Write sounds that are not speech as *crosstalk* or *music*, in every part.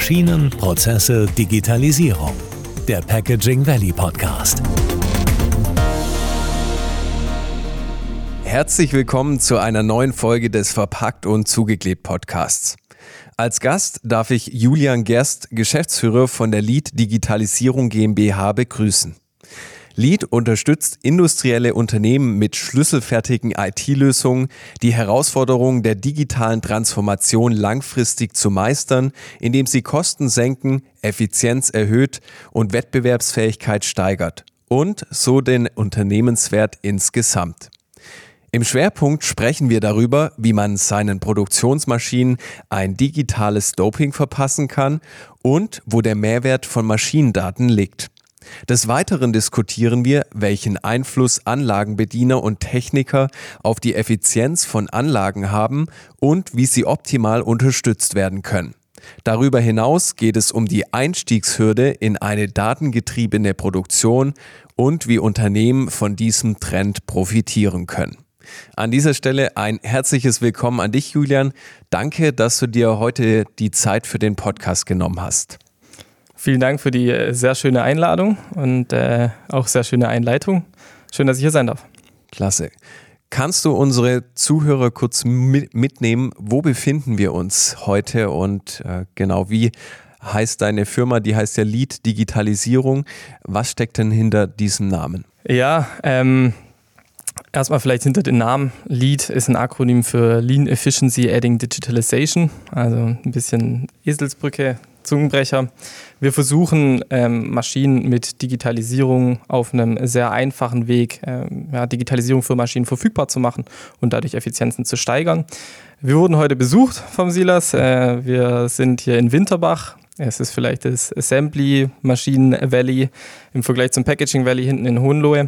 Maschinen, Prozesse, Digitalisierung. Der Packaging Valley Podcast. Herzlich willkommen zu einer neuen Folge des Verpackt und Zugeklebt Podcasts. Als Gast darf ich Julian Gerst, Geschäftsführer von der Lead Digitalisierung GmbH, begrüßen. Lead unterstützt industrielle Unternehmen mit schlüsselfertigen IT-Lösungen, die Herausforderungen der digitalen Transformation langfristig zu meistern, indem sie Kosten senken, Effizienz erhöht und Wettbewerbsfähigkeit steigert und so den Unternehmenswert insgesamt. Im Schwerpunkt sprechen wir darüber, wie man seinen Produktionsmaschinen ein digitales Doping verpassen kann und wo der Mehrwert von Maschinendaten liegt. Des Weiteren diskutieren wir, welchen Einfluss Anlagenbediener und Techniker auf die Effizienz von Anlagen haben und wie sie optimal unterstützt werden können. Darüber hinaus geht es um die Einstiegshürde in eine datengetriebene Produktion und wie Unternehmen von diesem Trend profitieren können. An dieser Stelle ein herzliches Willkommen an dich, Julian. Danke, dass du dir heute die Zeit für den Podcast genommen hast. Vielen Dank für die äh, sehr schöne Einladung und äh, auch sehr schöne Einleitung. Schön, dass ich hier sein darf. Klasse. Kannst du unsere Zuhörer kurz mitnehmen? Wo befinden wir uns heute und äh, genau wie heißt deine Firma? Die heißt ja Lead Digitalisierung. Was steckt denn hinter diesem Namen? Ja, ähm, Erstmal vielleicht hinter den Namen. LEAD ist ein Akronym für Lean Efficiency Adding Digitalization, also ein bisschen Eselsbrücke Zungenbrecher. Wir versuchen ähm, Maschinen mit Digitalisierung auf einem sehr einfachen Weg, ähm, ja, Digitalisierung für Maschinen verfügbar zu machen und dadurch Effizienzen zu steigern. Wir wurden heute besucht vom Silas. Äh, wir sind hier in Winterbach. Es ist vielleicht das Assembly Maschinen Valley im Vergleich zum Packaging Valley hinten in Hohenlohe.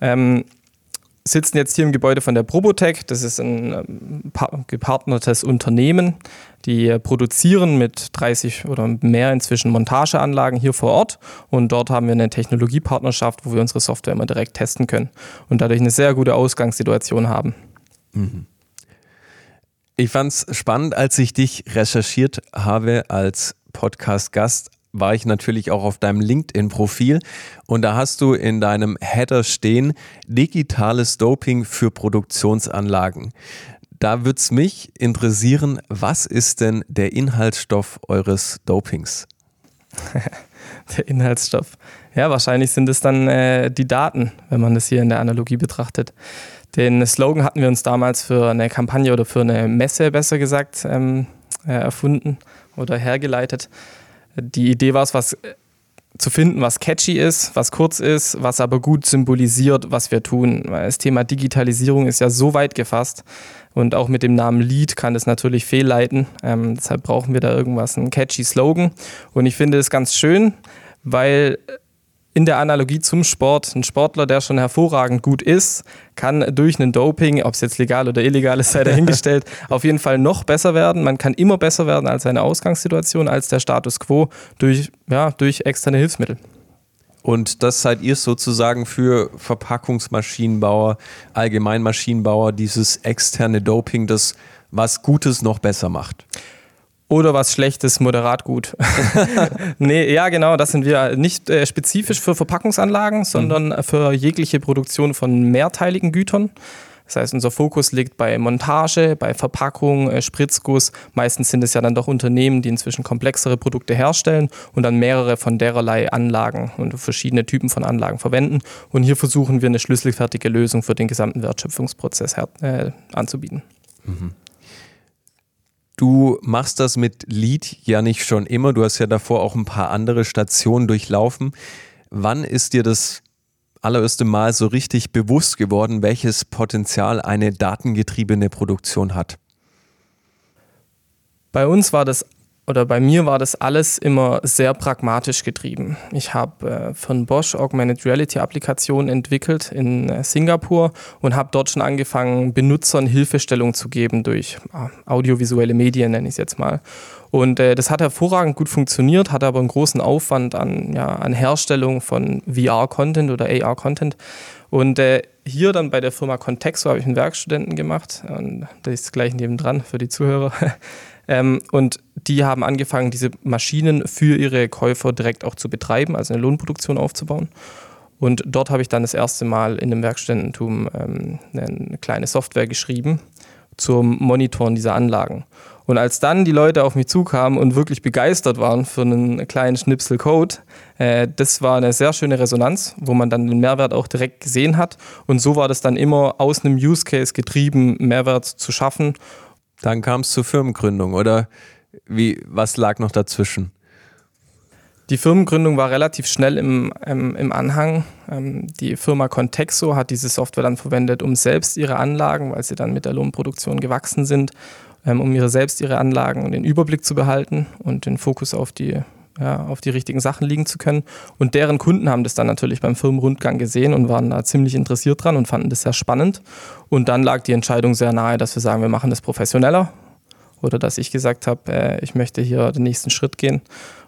Ähm, sitzen jetzt hier im Gebäude von der Probotech. Das ist ein ähm, gepartnertes Unternehmen. Die äh, produzieren mit 30 oder mehr inzwischen Montageanlagen hier vor Ort. Und dort haben wir eine Technologiepartnerschaft, wo wir unsere Software immer direkt testen können und dadurch eine sehr gute Ausgangssituation haben. Mhm. Ich fand es spannend, als ich dich recherchiert habe als Podcast-Gast war ich natürlich auch auf deinem LinkedIn-Profil und da hast du in deinem Header stehen, digitales Doping für Produktionsanlagen. Da würde es mich interessieren, was ist denn der Inhaltsstoff eures Dopings? *laughs* der Inhaltsstoff. Ja, wahrscheinlich sind es dann äh, die Daten, wenn man das hier in der Analogie betrachtet. Den Slogan hatten wir uns damals für eine Kampagne oder für eine Messe, besser gesagt, ähm, äh, erfunden oder hergeleitet. Die Idee war es, was äh, zu finden, was catchy ist, was kurz ist, was aber gut symbolisiert, was wir tun. Weil das Thema Digitalisierung ist ja so weit gefasst und auch mit dem Namen Lead kann es natürlich fehlleiten. Ähm, deshalb brauchen wir da irgendwas, einen catchy Slogan. Und ich finde es ganz schön, weil in der Analogie zum Sport, ein Sportler, der schon hervorragend gut ist, kann durch einen Doping, ob es jetzt legal oder illegal ist, sei dahingestellt, *laughs* auf jeden Fall noch besser werden. Man kann immer besser werden als seine Ausgangssituation, als der Status quo durch, ja, durch externe Hilfsmittel. Und das seid ihr sozusagen für Verpackungsmaschinenbauer, Allgemeinmaschinenbauer, dieses externe Doping, das was Gutes noch besser macht oder was Schlechtes moderat gut. *laughs* nee, ja, genau, das sind wir nicht äh, spezifisch für Verpackungsanlagen, sondern mhm. für jegliche Produktion von mehrteiligen Gütern. Das heißt, unser Fokus liegt bei Montage, bei Verpackung, äh, Spritzguss. Meistens sind es ja dann doch Unternehmen, die inzwischen komplexere Produkte herstellen und dann mehrere von dererlei Anlagen und verschiedene Typen von Anlagen verwenden. Und hier versuchen wir eine schlüsselfertige Lösung für den gesamten Wertschöpfungsprozess äh, anzubieten. Mhm. Du machst das mit Lead ja nicht schon immer. Du hast ja davor auch ein paar andere Stationen durchlaufen. Wann ist dir das allererste Mal so richtig bewusst geworden, welches Potenzial eine datengetriebene Produktion hat? Bei uns war das oder bei mir war das alles immer sehr pragmatisch getrieben. Ich habe äh, von Bosch Augmented Reality Applikationen entwickelt in äh, Singapur und habe dort schon angefangen, Benutzern Hilfestellung zu geben durch äh, audiovisuelle Medien, nenne ich es jetzt mal. Und äh, das hat hervorragend gut funktioniert, hatte aber einen großen Aufwand an, ja, an Herstellung von VR-Content oder AR-Content. Und äh, hier dann bei der Firma Contexo habe ich einen Werkstudenten gemacht. Und das ist gleich nebendran für die Zuhörer. *laughs* ähm, und die haben angefangen, diese Maschinen für ihre Käufer direkt auch zu betreiben, also eine Lohnproduktion aufzubauen. Und dort habe ich dann das erste Mal in dem Werkstudententum ähm, eine kleine Software geschrieben zum Monitoren dieser Anlagen. Und als dann die Leute auf mich zukamen und wirklich begeistert waren für einen kleinen Schnipsel Code, äh, das war eine sehr schöne Resonanz, wo man dann den Mehrwert auch direkt gesehen hat. Und so war das dann immer aus einem Use Case getrieben, Mehrwert zu schaffen. Dann kam es zur Firmengründung, oder? Wie, was lag noch dazwischen? Die Firmengründung war relativ schnell im, ähm, im Anhang. Ähm, die Firma Contexo hat diese Software dann verwendet, um selbst ihre Anlagen, weil sie dann mit der Lohnproduktion gewachsen sind, ähm, um ihre selbst ihre Anlagen und den Überblick zu behalten und den Fokus auf die, ja, auf die richtigen Sachen liegen zu können. Und deren Kunden haben das dann natürlich beim Firmenrundgang gesehen und waren da ziemlich interessiert dran und fanden das sehr spannend. Und dann lag die Entscheidung sehr nahe, dass wir sagen, wir machen das professioneller. Oder dass ich gesagt habe, äh, ich möchte hier den nächsten Schritt gehen.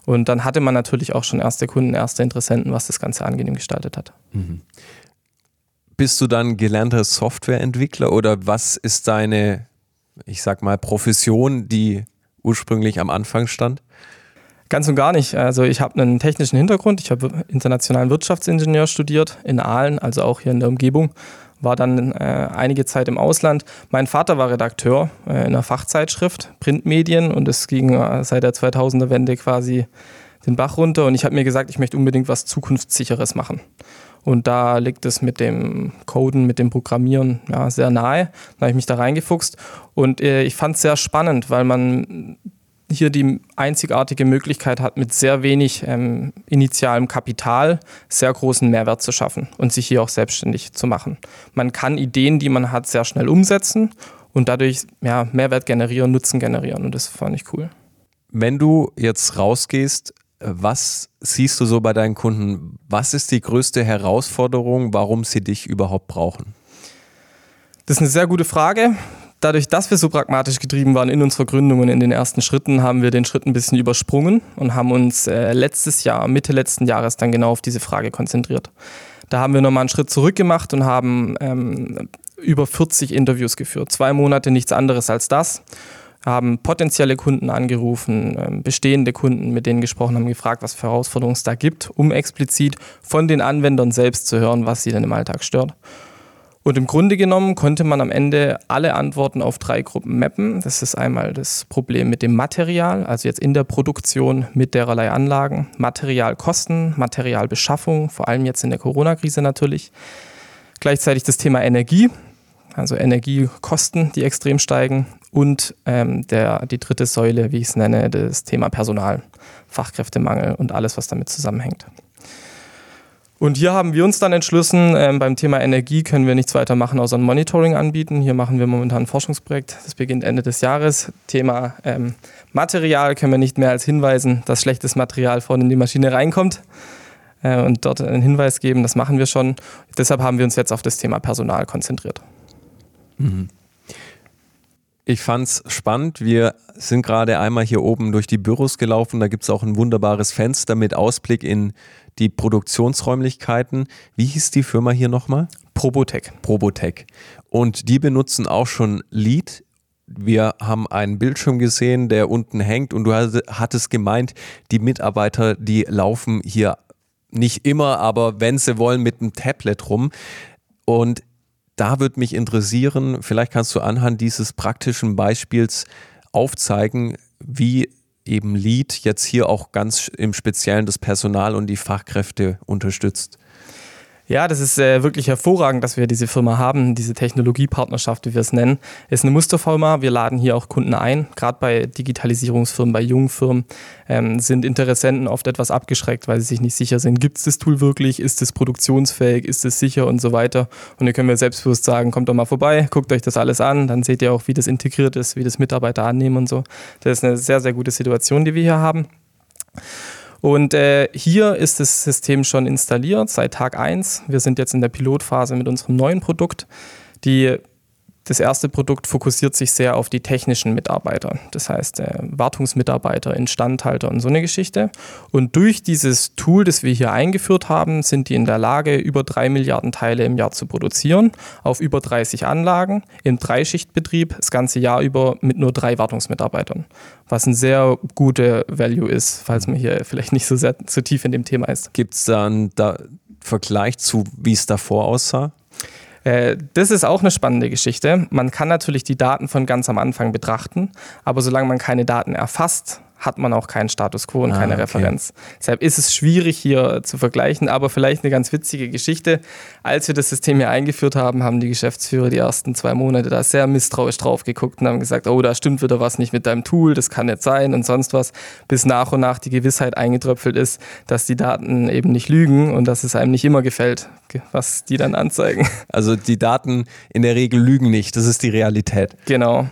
Und dann hatte man natürlich auch schon erste Kunden, erste Interessenten, was das Ganze angenehm gestaltet hat. Mhm. Bist du dann gelernter Softwareentwickler oder was ist deine ich sag mal, Profession, die ursprünglich am Anfang stand? Ganz und gar nicht. Also ich habe einen technischen Hintergrund. Ich habe internationalen Wirtschaftsingenieur studiert in Aalen, also auch hier in der Umgebung. War dann äh, einige Zeit im Ausland. Mein Vater war Redakteur äh, in einer Fachzeitschrift, Printmedien, und es ging äh, seit der 2000er-Wende quasi den Bach runter. Und ich habe mir gesagt, ich möchte unbedingt was Zukunftssicheres machen. Und da liegt es mit dem Coden, mit dem Programmieren ja, sehr nahe. Da habe ich mich da reingefuchst und äh, ich fand es sehr spannend, weil man hier die einzigartige Möglichkeit hat, mit sehr wenig ähm, initialem Kapital sehr großen Mehrwert zu schaffen und sich hier auch selbstständig zu machen. Man kann Ideen, die man hat, sehr schnell umsetzen und dadurch ja, Mehrwert generieren, Nutzen generieren und das fand ich cool. Wenn du jetzt rausgehst, was siehst du so bei deinen Kunden? Was ist die größte Herausforderung, warum sie dich überhaupt brauchen? Das ist eine sehr gute Frage. Dadurch, dass wir so pragmatisch getrieben waren in unserer Gründung und in den ersten Schritten, haben wir den Schritt ein bisschen übersprungen und haben uns äh, letztes Jahr, Mitte letzten Jahres, dann genau auf diese Frage konzentriert. Da haben wir nochmal einen Schritt zurück gemacht und haben ähm, über 40 Interviews geführt. Zwei Monate nichts anderes als das haben potenzielle Kunden angerufen, ähm, bestehende Kunden, mit denen gesprochen haben, gefragt, was für Herausforderungen es da gibt, um explizit von den Anwendern selbst zu hören, was sie denn im Alltag stört. Und im Grunde genommen konnte man am Ende alle Antworten auf drei Gruppen mappen. Das ist einmal das Problem mit dem Material, also jetzt in der Produktion mit dererlei Anlagen, Materialkosten, Materialbeschaffung, vor allem jetzt in der Corona-Krise natürlich. Gleichzeitig das Thema Energie, also Energiekosten, die extrem steigen und ähm, der, die dritte Säule, wie ich es nenne, das Thema Personal, Fachkräftemangel und alles, was damit zusammenhängt. Und hier haben wir uns dann entschlossen, ähm, beim Thema Energie können wir nichts weiter machen, außer ein Monitoring anbieten. Hier machen wir momentan ein Forschungsprojekt, das beginnt Ende des Jahres. Thema ähm, Material können wir nicht mehr als hinweisen, dass schlechtes Material vorne in die Maschine reinkommt äh, und dort einen Hinweis geben, das machen wir schon. Deshalb haben wir uns jetzt auf das Thema Personal konzentriert. Mhm. Ich fand's spannend. Wir sind gerade einmal hier oben durch die Büros gelaufen. Da gibt's auch ein wunderbares Fenster mit Ausblick in die Produktionsräumlichkeiten. Wie hieß die Firma hier nochmal? Probotech. Probotech. Und die benutzen auch schon Lead. Wir haben einen Bildschirm gesehen, der unten hängt und du hattest gemeint, die Mitarbeiter, die laufen hier nicht immer, aber wenn sie wollen, mit einem Tablet rum. Und da würde mich interessieren, vielleicht kannst du anhand dieses praktischen Beispiels aufzeigen, wie eben Lead jetzt hier auch ganz im Speziellen das Personal und die Fachkräfte unterstützt. Ja, das ist äh, wirklich hervorragend, dass wir diese Firma haben, diese Technologiepartnerschaft, wie wir es nennen. Ist eine Musterfirma. Wir laden hier auch Kunden ein. Gerade bei Digitalisierungsfirmen, bei jungen Firmen ähm, sind Interessenten oft etwas abgeschreckt, weil sie sich nicht sicher sind. Gibt es das Tool wirklich? Ist es produktionsfähig? Ist es sicher und so weiter? Und hier können wir selbstbewusst sagen, kommt doch mal vorbei, guckt euch das alles an. Dann seht ihr auch, wie das integriert ist, wie das Mitarbeiter annehmen und so. Das ist eine sehr, sehr gute Situation, die wir hier haben. Und äh, hier ist das System schon installiert seit Tag 1. Wir sind jetzt in der Pilotphase mit unserem neuen Produkt. Die das erste Produkt fokussiert sich sehr auf die technischen Mitarbeiter, das heißt äh, Wartungsmitarbeiter, Instandhalter und so eine Geschichte. Und durch dieses Tool, das wir hier eingeführt haben, sind die in der Lage, über drei Milliarden Teile im Jahr zu produzieren, auf über 30 Anlagen, im Dreischichtbetrieb, das ganze Jahr über mit nur drei Wartungsmitarbeitern. Was ein sehr guter Value ist, falls man hier vielleicht nicht so sehr zu tief in dem Thema ist. Gibt es da einen da Vergleich zu, wie es davor aussah? Äh, das ist auch eine spannende Geschichte. Man kann natürlich die Daten von ganz am Anfang betrachten, aber solange man keine Daten erfasst, hat man auch keinen Status quo und ah, keine okay. Referenz. Deshalb ist es schwierig hier zu vergleichen, aber vielleicht eine ganz witzige Geschichte. Als wir das System hier eingeführt haben, haben die Geschäftsführer die ersten zwei Monate da sehr misstrauisch drauf geguckt und haben gesagt, oh, da stimmt wieder was nicht mit deinem Tool, das kann nicht sein und sonst was, bis nach und nach die Gewissheit eingetröpfelt ist, dass die Daten eben nicht lügen und dass es einem nicht immer gefällt, was die dann anzeigen. Also die Daten in der Regel lügen nicht, das ist die Realität. Genau.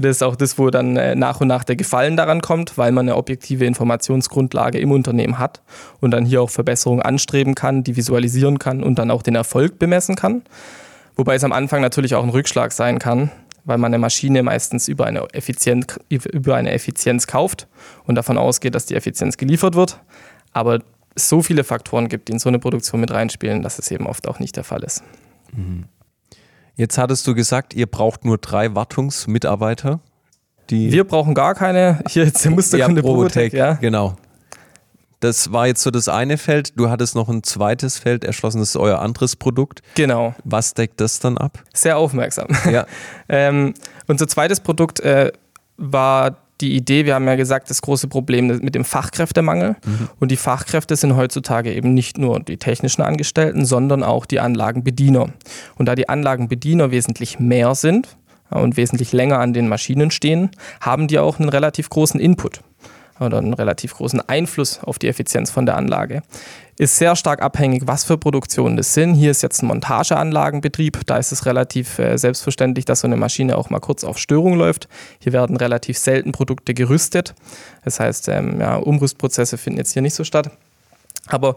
Das ist auch das, wo dann äh, nach und nach der Gefallen daran kommt, weil man eine objektive Informationsgrundlage im Unternehmen hat und dann hier auch Verbesserungen anstreben kann, die visualisieren kann und dann auch den Erfolg bemessen kann. Wobei es am Anfang natürlich auch ein Rückschlag sein kann, weil man eine Maschine meistens über eine, Effizienz, über eine Effizienz kauft und davon ausgeht, dass die Effizienz geliefert wird. Aber es so viele Faktoren gibt, die in so eine Produktion mit reinspielen, dass es eben oft auch nicht der Fall ist. Mhm. Jetzt hattest du gesagt, ihr braucht nur drei Wartungsmitarbeiter. Die Wir brauchen gar keine. Hier jetzt der Musterkunde ja, Probotech, ja. Genau. Das war jetzt so das eine Feld. Du hattest noch ein zweites Feld erschlossen, das ist euer anderes Produkt. Genau. Was deckt das dann ab? Sehr aufmerksam. Ja. *laughs* ähm, unser zweites Produkt äh, war die Idee, wir haben ja gesagt, das große Problem mit dem Fachkräftemangel. Mhm. Und die Fachkräfte sind heutzutage eben nicht nur die technischen Angestellten, sondern auch die Anlagenbediener. Und da die Anlagenbediener wesentlich mehr sind und wesentlich länger an den Maschinen stehen, haben die auch einen relativ großen Input oder einen relativ großen Einfluss auf die Effizienz von der Anlage. Ist sehr stark abhängig, was für Produktionen das sind. Hier ist jetzt ein Montageanlagenbetrieb. Da ist es relativ äh, selbstverständlich, dass so eine Maschine auch mal kurz auf Störung läuft. Hier werden relativ selten Produkte gerüstet. Das heißt, ähm, ja, Umrüstprozesse finden jetzt hier nicht so statt. Aber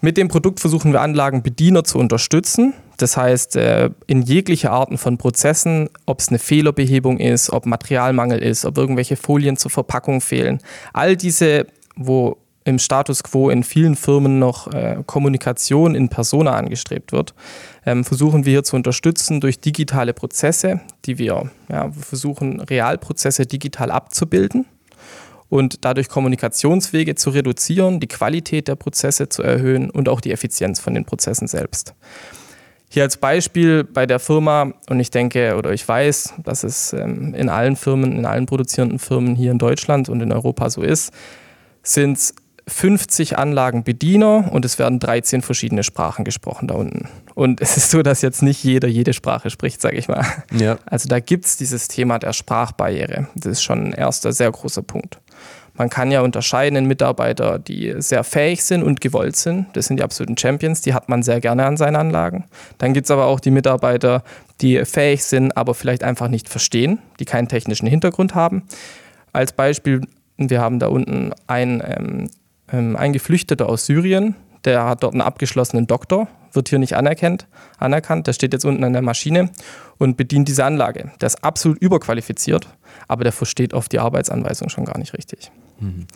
mit dem Produkt versuchen wir Anlagenbediener zu unterstützen. Das heißt, äh, in jegliche Arten von Prozessen, ob es eine Fehlerbehebung ist, ob Materialmangel ist, ob irgendwelche Folien zur Verpackung fehlen. All diese, wo im Status quo in vielen Firmen noch äh, Kommunikation in Persona angestrebt wird, ähm, versuchen wir hier zu unterstützen durch digitale Prozesse, die wir ja, versuchen, Realprozesse digital abzubilden und dadurch Kommunikationswege zu reduzieren, die Qualität der Prozesse zu erhöhen und auch die Effizienz von den Prozessen selbst. Hier als Beispiel bei der Firma, und ich denke oder ich weiß, dass es ähm, in allen Firmen, in allen produzierenden Firmen hier in Deutschland und in Europa so ist, sind es 50 Anlagenbediener und es werden 13 verschiedene Sprachen gesprochen da unten. Und *laughs* es ist so, dass jetzt nicht jeder jede Sprache spricht, sage ich mal. Ja. Also da gibt es dieses Thema der Sprachbarriere. Das ist schon ein erster sehr großer Punkt. Man kann ja unterscheiden in Mitarbeiter, die sehr fähig sind und gewollt sind. Das sind die absoluten Champions, die hat man sehr gerne an seinen Anlagen. Dann gibt es aber auch die Mitarbeiter, die fähig sind, aber vielleicht einfach nicht verstehen, die keinen technischen Hintergrund haben. Als Beispiel, wir haben da unten einen, ähm, ähm, einen Geflüchteter aus Syrien, der hat dort einen abgeschlossenen Doktor, wird hier nicht anerkannt, anerkannt. Der steht jetzt unten an der Maschine und bedient diese Anlage. Der ist absolut überqualifiziert, aber der versteht oft die Arbeitsanweisung schon gar nicht richtig. Mhm.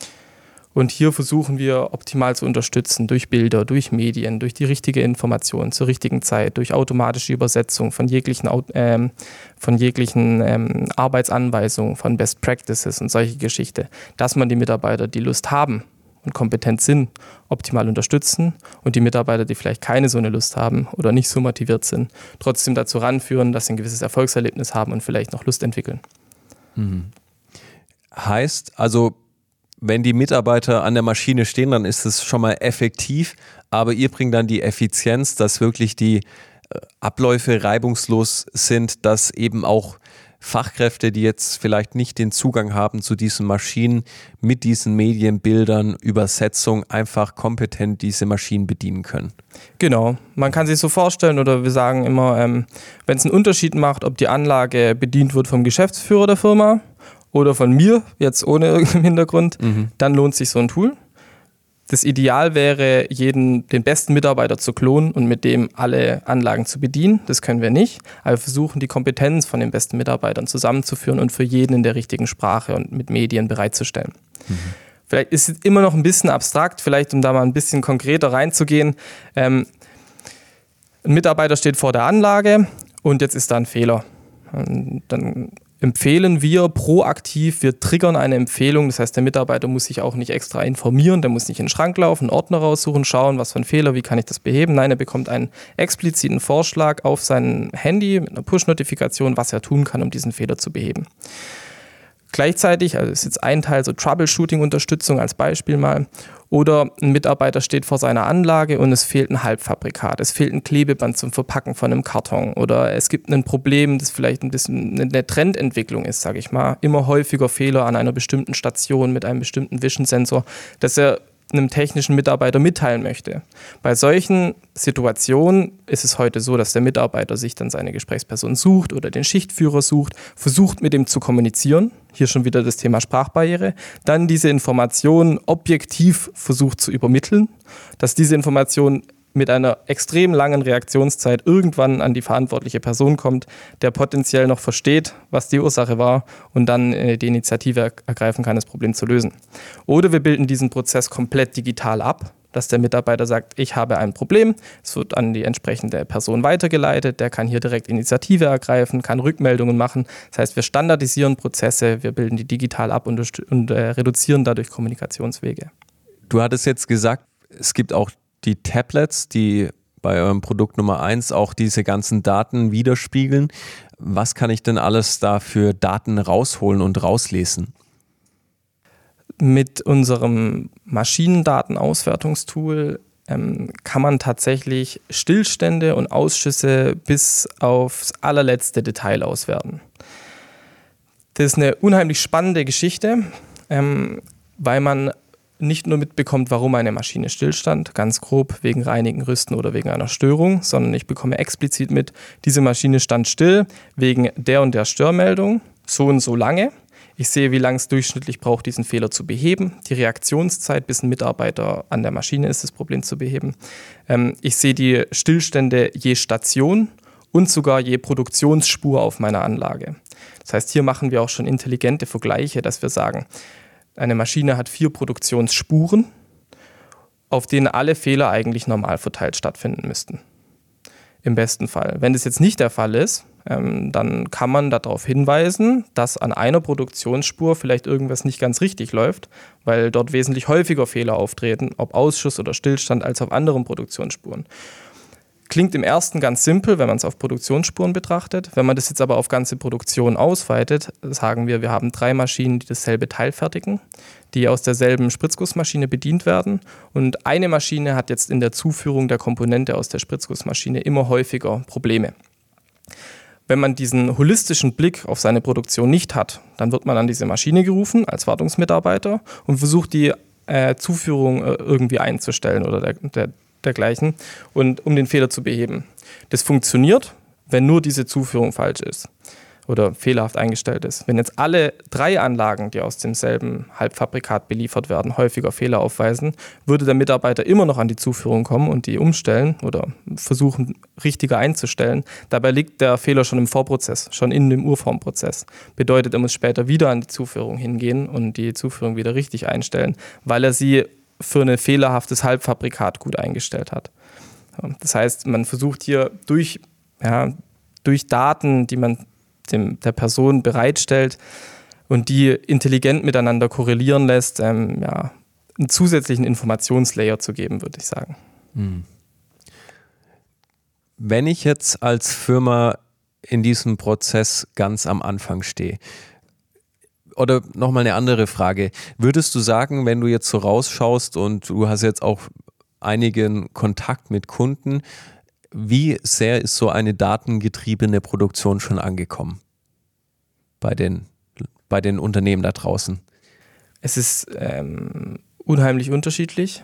Und hier versuchen wir optimal zu unterstützen durch Bilder, durch Medien, durch die richtige Information zur richtigen Zeit, durch automatische Übersetzung von jeglichen, ähm, von jeglichen ähm, Arbeitsanweisungen, von Best Practices und solche Geschichten, dass man die Mitarbeiter, die Lust haben und kompetent sind, optimal unterstützen und die Mitarbeiter, die vielleicht keine so eine Lust haben oder nicht so motiviert sind, trotzdem dazu ranführen, dass sie ein gewisses Erfolgserlebnis haben und vielleicht noch Lust entwickeln. Mhm. Heißt also, wenn die Mitarbeiter an der Maschine stehen, dann ist es schon mal effektiv, aber ihr bringt dann die Effizienz, dass wirklich die äh, Abläufe reibungslos sind, dass eben auch Fachkräfte, die jetzt vielleicht nicht den Zugang haben zu diesen Maschinen, mit diesen Medienbildern, Übersetzung einfach kompetent diese Maschinen bedienen können. Genau, man kann sich so vorstellen oder wir sagen immer, ähm, wenn es einen Unterschied macht, ob die Anlage bedient wird vom Geschäftsführer der Firma oder von mir, jetzt ohne *laughs* irgendeinen Hintergrund, mhm. dann lohnt sich so ein Tool. das Ideal wäre, jeden, den besten Mitarbeiter zu klonen und mit dem alle Anlagen zu bedienen. Das können wir nicht. Aber wir versuchen, die Kompetenz von den besten Mitarbeitern zusammenzuführen und für jeden in der richtigen Sprache und mit Medien bereitzustellen. Mhm. Vielleicht ist es immer noch ein bisschen abstrakt, vielleicht um da mal ein bisschen konkreter reinzugehen. Ähm, ein Mitarbeiter steht vor der Anlage und jetzt ist da ein Fehler. Und dann empfehlen wir proaktiv, wir triggern eine Empfehlung. Das heißt, der Mitarbeiter muss sich auch nicht extra informieren, der muss nicht in den Schrank laufen, einen Ordner raussuchen, schauen, was für ein Fehler, wie kann ich das beheben. Nein, er bekommt einen expliziten Vorschlag auf sein Handy mit einer Push-Notifikation, was er tun kann, um diesen Fehler zu beheben. Gleichzeitig, also ist jetzt ein Teil so Troubleshooting-Unterstützung als Beispiel mal, oder ein Mitarbeiter steht vor seiner Anlage und es fehlt ein Halbfabrikat, es fehlt ein Klebeband zum Verpacken von einem Karton oder es gibt ein Problem, das vielleicht ein bisschen eine Trendentwicklung ist, sage ich mal. Immer häufiger Fehler an einer bestimmten Station mit einem bestimmten Vision-Sensor, dass er einem technischen Mitarbeiter mitteilen möchte. Bei solchen Situationen ist es heute so, dass der Mitarbeiter sich dann seine Gesprächsperson sucht oder den Schichtführer sucht, versucht mit ihm zu kommunizieren. Hier schon wieder das Thema Sprachbarriere. Dann diese Information objektiv versucht zu übermitteln, dass diese Information mit einer extrem langen Reaktionszeit irgendwann an die verantwortliche Person kommt, der potenziell noch versteht, was die Ursache war und dann äh, die Initiative ergreifen kann, das Problem zu lösen. Oder wir bilden diesen Prozess komplett digital ab, dass der Mitarbeiter sagt, ich habe ein Problem, es wird an die entsprechende Person weitergeleitet, der kann hier direkt Initiative ergreifen, kann Rückmeldungen machen. Das heißt, wir standardisieren Prozesse, wir bilden die digital ab und, und äh, reduzieren dadurch Kommunikationswege. Du hattest jetzt gesagt, es gibt auch die Tablets, die bei eurem Produkt Nummer 1 auch diese ganzen Daten widerspiegeln. Was kann ich denn alles da für Daten rausholen und rauslesen? Mit unserem Maschinendatenauswertungstool ähm, kann man tatsächlich Stillstände und Ausschüsse bis aufs allerletzte Detail auswerten. Das ist eine unheimlich spannende Geschichte, ähm, weil man nicht nur mitbekommt, warum eine Maschine stillstand, ganz grob wegen reinigen Rüsten oder wegen einer Störung, sondern ich bekomme explizit mit, diese Maschine stand still wegen der und der Störmeldung, so und so lange. Ich sehe, wie lange es durchschnittlich braucht, diesen Fehler zu beheben. Die Reaktionszeit, bis ein Mitarbeiter an der Maschine ist, das Problem zu beheben. Ähm, ich sehe die Stillstände je Station und sogar je Produktionsspur auf meiner Anlage. Das heißt, hier machen wir auch schon intelligente Vergleiche, dass wir sagen, eine Maschine hat vier Produktionsspuren, auf denen alle Fehler eigentlich normal verteilt stattfinden müssten. Im besten Fall. Wenn das jetzt nicht der Fall ist, ähm, dann kann man darauf hinweisen, dass an einer Produktionsspur vielleicht irgendwas nicht ganz richtig läuft, weil dort wesentlich häufiger Fehler auftreten, ob Ausschuss oder Stillstand, als auf anderen Produktionsspuren. Klingt im ersten ganz simpel, wenn man es auf Produktionsspuren betrachtet. Wenn man das jetzt aber auf ganze Produktion ausweitet, sagen wir, wir haben drei Maschinen, die dasselbe Teil fertigen, die aus derselben Spritzgussmaschine bedient werden. Und eine Maschine hat jetzt in der Zuführung der Komponente aus der Spritzgussmaschine immer häufiger Probleme. Wenn man diesen holistischen Blick auf seine Produktion nicht hat, dann wird man an diese Maschine gerufen als Wartungsmitarbeiter und versucht die äh, Zuführung äh, irgendwie einzustellen oder der, der, dergleichen und um den Fehler zu beheben. Das funktioniert, wenn nur diese Zuführung falsch ist oder fehlerhaft eingestellt ist. Wenn jetzt alle drei Anlagen, die aus demselben Halbfabrikat beliefert werden, häufiger Fehler aufweisen, würde der Mitarbeiter immer noch an die Zuführung kommen und die umstellen oder versuchen, richtiger einzustellen. Dabei liegt der Fehler schon im Vorprozess, schon in dem Urformprozess. Bedeutet, er muss später wieder an die Zuführung hingehen und die Zuführung wieder richtig einstellen, weil er sie für ein fehlerhaftes Halbfabrikat gut eingestellt hat. Das heißt, man versucht hier durch, ja, durch Daten, die man dem, der Person bereitstellt und die intelligent miteinander korrelieren lässt, ähm, ja, einen zusätzlichen Informationslayer zu geben, würde ich sagen. Hm. Wenn ich jetzt als Firma in diesem Prozess ganz am Anfang stehe, oder nochmal eine andere Frage. Würdest du sagen, wenn du jetzt so rausschaust und du hast jetzt auch einigen Kontakt mit Kunden, wie sehr ist so eine datengetriebene Produktion schon angekommen bei den, bei den Unternehmen da draußen? Es ist ähm, unheimlich unterschiedlich,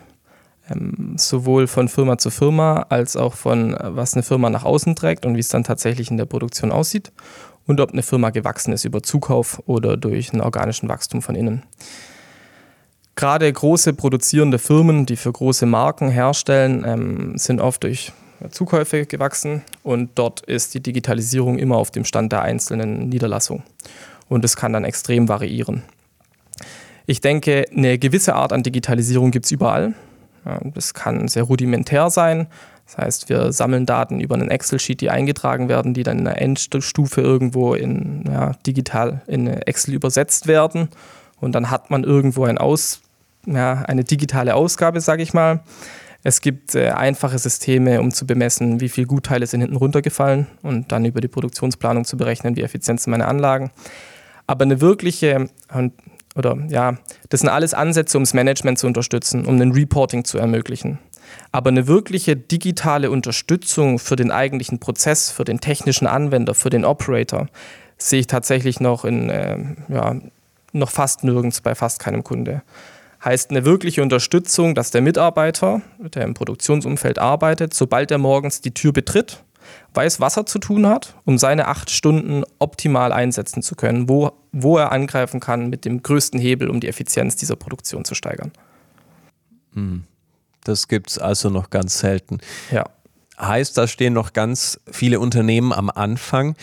ähm, sowohl von Firma zu Firma als auch von was eine Firma nach außen trägt und wie es dann tatsächlich in der Produktion aussieht und ob eine Firma gewachsen ist über Zukauf oder durch einen organischen Wachstum von innen. Gerade große produzierende Firmen, die für große Marken herstellen, ähm, sind oft durch Zukäufe gewachsen und dort ist die Digitalisierung immer auf dem Stand der einzelnen Niederlassung. Und es kann dann extrem variieren. Ich denke, eine gewisse Art an Digitalisierung gibt es überall. Das kann sehr rudimentär sein. Das heißt, wir sammeln Daten über einen Excel-Sheet, die eingetragen werden, die dann in einer Endstufe irgendwo in ja, digital in Excel übersetzt werden. Und dann hat man irgendwo ein Aus, ja, eine digitale Ausgabe, sage ich mal. Es gibt äh, einfache Systeme, um zu bemessen, wie viele Gutteile sind hinten runtergefallen und dann über die Produktionsplanung zu berechnen, wie effizient sind meine Anlagen. Aber eine wirkliche, oder ja, das sind alles Ansätze, um das Management zu unterstützen, um ein Reporting zu ermöglichen. Aber eine wirkliche digitale Unterstützung für den eigentlichen Prozess, für den technischen Anwender, für den Operator, sehe ich tatsächlich noch in, äh, ja, noch fast nirgends bei fast keinem Kunde heißt eine wirkliche Unterstützung, dass der Mitarbeiter, der im Produktionsumfeld arbeitet, sobald er morgens die Tür betritt, weiß, was er zu tun hat, um seine acht Stunden optimal einsetzen zu können, wo, wo er angreifen kann mit dem größten Hebel, um die Effizienz dieser Produktion zu steigern. Hm. Das gibt es also noch ganz selten. Ja. Heißt, da stehen noch ganz viele Unternehmen am Anfang.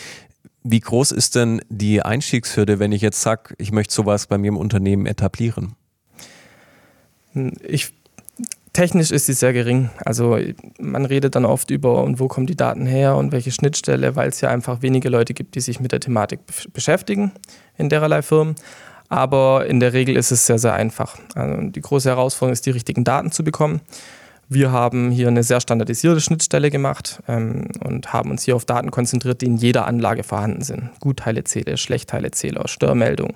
Wie groß ist denn die Einstiegshürde, wenn ich jetzt sage, ich möchte sowas bei mir im Unternehmen etablieren? Ich, technisch ist sie sehr gering. Also man redet dann oft über, und wo kommen die Daten her und welche Schnittstelle, weil es ja einfach wenige Leute gibt, die sich mit der Thematik beschäftigen in dererlei Firmen. Aber in der Regel ist es sehr, sehr einfach. Also die große Herausforderung ist, die richtigen Daten zu bekommen. Wir haben hier eine sehr standardisierte Schnittstelle gemacht ähm, und haben uns hier auf Daten konzentriert, die in jeder Anlage vorhanden sind. Gutteilezähler, Schlechtteilezähler, Störmeldung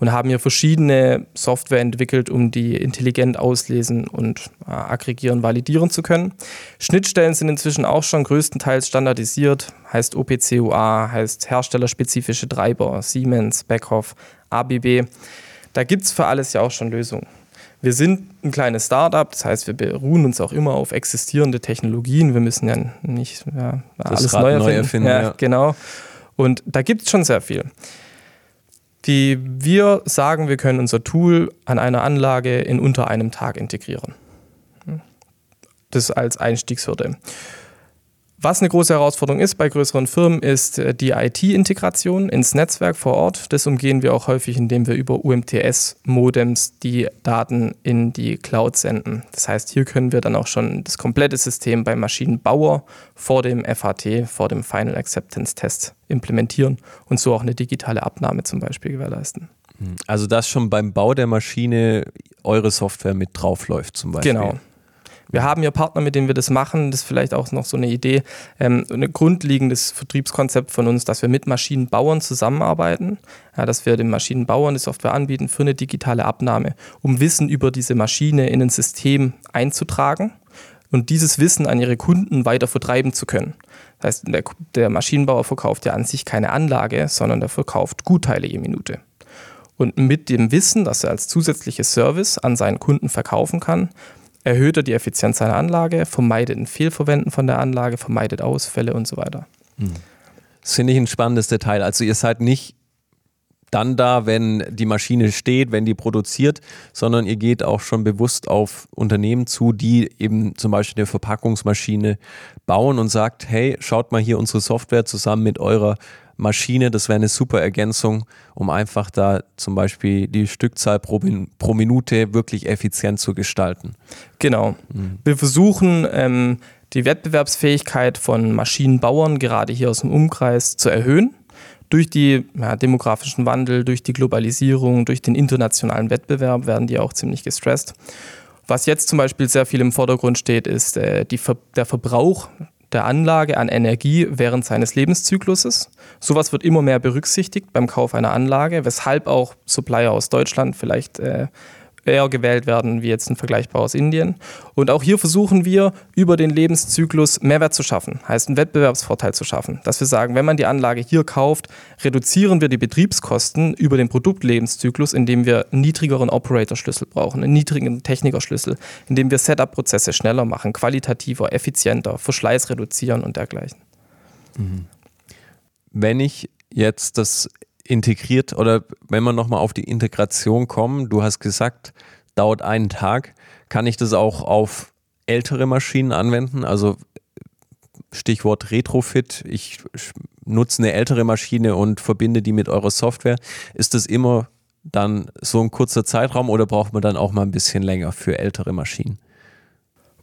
und haben hier verschiedene Software entwickelt, um die intelligent auslesen und äh, aggregieren, validieren zu können. Schnittstellen sind inzwischen auch schon größtenteils standardisiert, heißt OPCUA, heißt herstellerspezifische Treiber, Siemens, Beckhoff, ABB. Da gibt es für alles ja auch schon Lösungen. Wir sind ein kleines Startup, das heißt, wir beruhen uns auch immer auf existierende Technologien. Wir müssen ja nicht ja, alles neu erfinden. Neu erfinden ja, ja. Genau. Und da gibt es schon sehr viel wie wir sagen, wir können unser Tool an einer Anlage in unter einem Tag integrieren. Das als Einstiegshürde. Was eine große Herausforderung ist bei größeren Firmen, ist äh, die IT-Integration ins Netzwerk vor Ort. Das umgehen wir auch häufig, indem wir über UMTS-Modems die Daten in die Cloud senden. Das heißt, hier können wir dann auch schon das komplette System beim Maschinenbauer vor dem FAT, vor dem Final Acceptance Test implementieren und so auch eine digitale Abnahme zum Beispiel gewährleisten. Also dass schon beim Bau der Maschine eure Software mit draufläuft zum Beispiel. Genau. Wir haben ja Partner, mit denen wir das machen. Das ist vielleicht auch noch so eine Idee, ähm, ein grundlegendes Vertriebskonzept von uns, dass wir mit Maschinenbauern zusammenarbeiten, ja, dass wir den Maschinenbauern die Software anbieten für eine digitale Abnahme, um Wissen über diese Maschine in ein System einzutragen und dieses Wissen an ihre Kunden weiter vertreiben zu können. Das heißt, der, der Maschinenbauer verkauft ja an sich keine Anlage, sondern er verkauft Gutteile je Minute. Und mit dem Wissen, das er als zusätzliches Service an seinen Kunden verkaufen kann, erhöht er die Effizienz seiner Anlage, vermeidet ein Fehlverwenden von der Anlage, vermeidet Ausfälle und so weiter. Hm. Das finde ich ein spannendes Detail. Also ihr seid nicht dann da, wenn die Maschine steht, wenn die produziert, sondern ihr geht auch schon bewusst auf Unternehmen zu, die eben zum Beispiel eine Verpackungsmaschine bauen und sagt, hey, schaut mal hier unsere Software zusammen mit eurer Maschine, das wäre eine super Ergänzung, um einfach da zum Beispiel die Stückzahl pro, pro Minute wirklich effizient zu gestalten. Genau. Mhm. Wir versuchen ähm, die Wettbewerbsfähigkeit von Maschinenbauern gerade hier aus dem Umkreis zu erhöhen. Durch die ja, demografischen Wandel, durch die Globalisierung, durch den internationalen Wettbewerb werden die auch ziemlich gestresst. Was jetzt zum Beispiel sehr viel im Vordergrund steht, ist äh, die, der Verbrauch der Anlage an Energie während seines Lebenszykluses. Sowas wird immer mehr berücksichtigt beim Kauf einer Anlage, weshalb auch Supplier aus Deutschland vielleicht äh, eher gewählt werden wie jetzt ein vergleichbar aus Indien. Und auch hier versuchen wir über den Lebenszyklus Mehrwert zu schaffen, heißt einen Wettbewerbsvorteil zu schaffen. Dass wir sagen, wenn man die Anlage hier kauft, reduzieren wir die Betriebskosten über den Produktlebenszyklus, indem wir einen niedrigeren Operator-Schlüssel brauchen, einen niedrigen Technikerschlüssel, indem wir Setup-Prozesse schneller machen, qualitativer, effizienter, Verschleiß reduzieren und dergleichen. Mhm. Wenn ich jetzt das integriert oder wenn wir nochmal auf die Integration kommen, du hast gesagt, dauert einen Tag. Kann ich das auch auf ältere Maschinen anwenden? Also Stichwort Retrofit. Ich nutze eine ältere Maschine und verbinde die mit eurer Software. Ist das immer dann so ein kurzer Zeitraum oder braucht man dann auch mal ein bisschen länger für ältere Maschinen?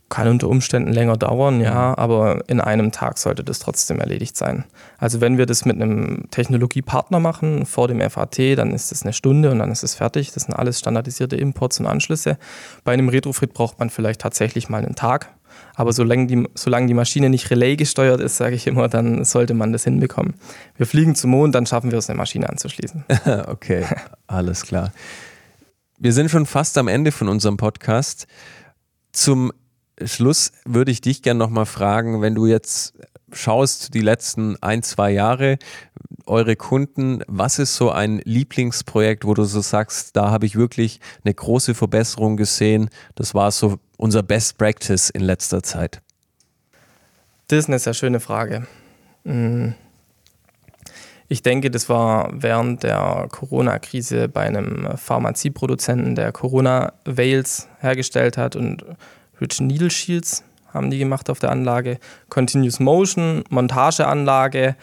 Kann unter Umständen länger dauern, ja, aber in einem Tag sollte das trotzdem erledigt sein. Also wenn wir das mit einem Technologiepartner machen vor dem FAT, dann ist es eine Stunde und dann ist es fertig. Das sind alles standardisierte Imports und Anschlüsse. Bei einem Retrofit braucht man vielleicht tatsächlich mal einen Tag. Aber solange die, solange die Maschine nicht Relay gesteuert ist, sage ich immer, dann sollte man das hinbekommen. Wir fliegen zum Mond, dann schaffen wir es, eine Maschine anzuschließen. *laughs* okay, alles klar. Wir sind schon fast am Ende von unserem Podcast. Zum Schluss würde ich dich gerne nochmal fragen, wenn du jetzt schaust, die letzten ein, zwei Jahre, eure Kunden, was ist so ein Lieblingsprojekt, wo du so sagst, da habe ich wirklich eine große Verbesserung gesehen, das war so unser Best Practice in letzter Zeit? Das ist eine sehr schöne Frage. Mm. Ich denke, das war während der Corona-Krise bei einem Pharmazieproduzenten, der Corona-Veils hergestellt hat und Rich Needle Shields haben die gemacht auf der Anlage. Continuous Motion, Montageanlage,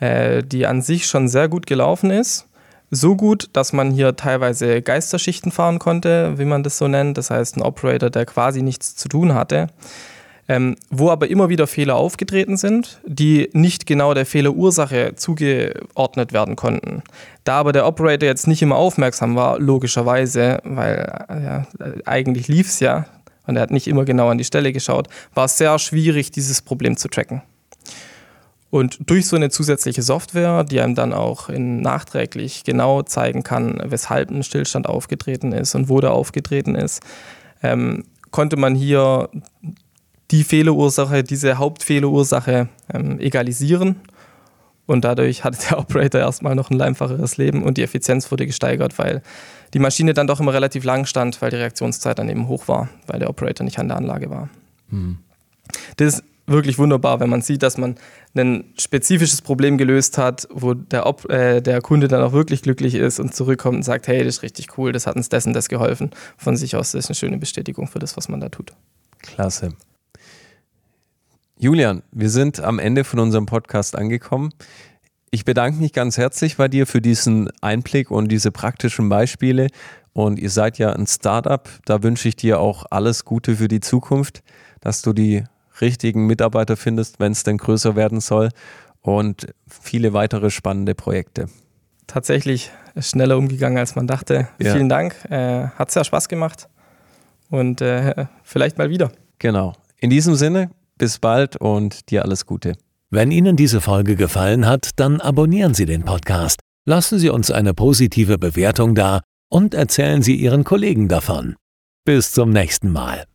äh, die an sich schon sehr gut gelaufen ist. So gut, dass man hier teilweise Geisterschichten fahren konnte, wie man das so nennt. Das heißt, ein Operator, der quasi nichts zu tun hatte. Ähm, wo aber immer wieder Fehler aufgetreten sind, die nicht genau der Fehlerursache zugeordnet werden konnten. Da aber der Operator jetzt nicht immer aufmerksam war, logischerweise, weil ja, eigentlich lief es ja, und er hat nicht immer genau an die Stelle geschaut, war es sehr schwierig, dieses Problem zu tracken. Und durch so eine zusätzliche Software, die einem dann auch nachträglich genau zeigen kann, weshalb ein Stillstand aufgetreten ist und wo der aufgetreten ist, ähm, konnte man hier die Fehlerursache, diese Hauptfehlerursache ähm, egalisieren. Und dadurch hatte der *laughs* Operator erstmal noch ein einfacheres Leben und die Effizienz wurde gesteigert, weil die Maschine dann doch immer relativ lang stand, weil die Reaktionszeit dann eben hoch war, weil der Operator nicht an der Anlage war. Mhm. Das ist wirklich wunderbar, wenn man sieht, dass man ein spezifisches Problem gelöst hat, wo der, Op äh, der Kunde dann auch wirklich glücklich ist und zurückkommt und sagt, hey, das ist richtig cool, das hat uns dessen das geholfen. Von sich aus das ist eine schöne Bestätigung für das, was man da tut. Klasse. Julian, wir sind am Ende von unserem Podcast angekommen. Ich bedanke mich ganz herzlich bei dir für diesen Einblick und diese praktischen Beispiele. Und ihr seid ja ein Startup. Da wünsche ich dir auch alles Gute für die Zukunft, dass du die richtigen Mitarbeiter findest, wenn es denn größer werden soll. Und viele weitere spannende Projekte. Tatsächlich schneller umgegangen, als man dachte. Ja. Vielen Dank. Äh, hat sehr Spaß gemacht. Und äh, vielleicht mal wieder. Genau. In diesem Sinne, bis bald und dir alles Gute. Wenn Ihnen diese Folge gefallen hat, dann abonnieren Sie den Podcast, lassen Sie uns eine positive Bewertung da und erzählen Sie Ihren Kollegen davon. Bis zum nächsten Mal.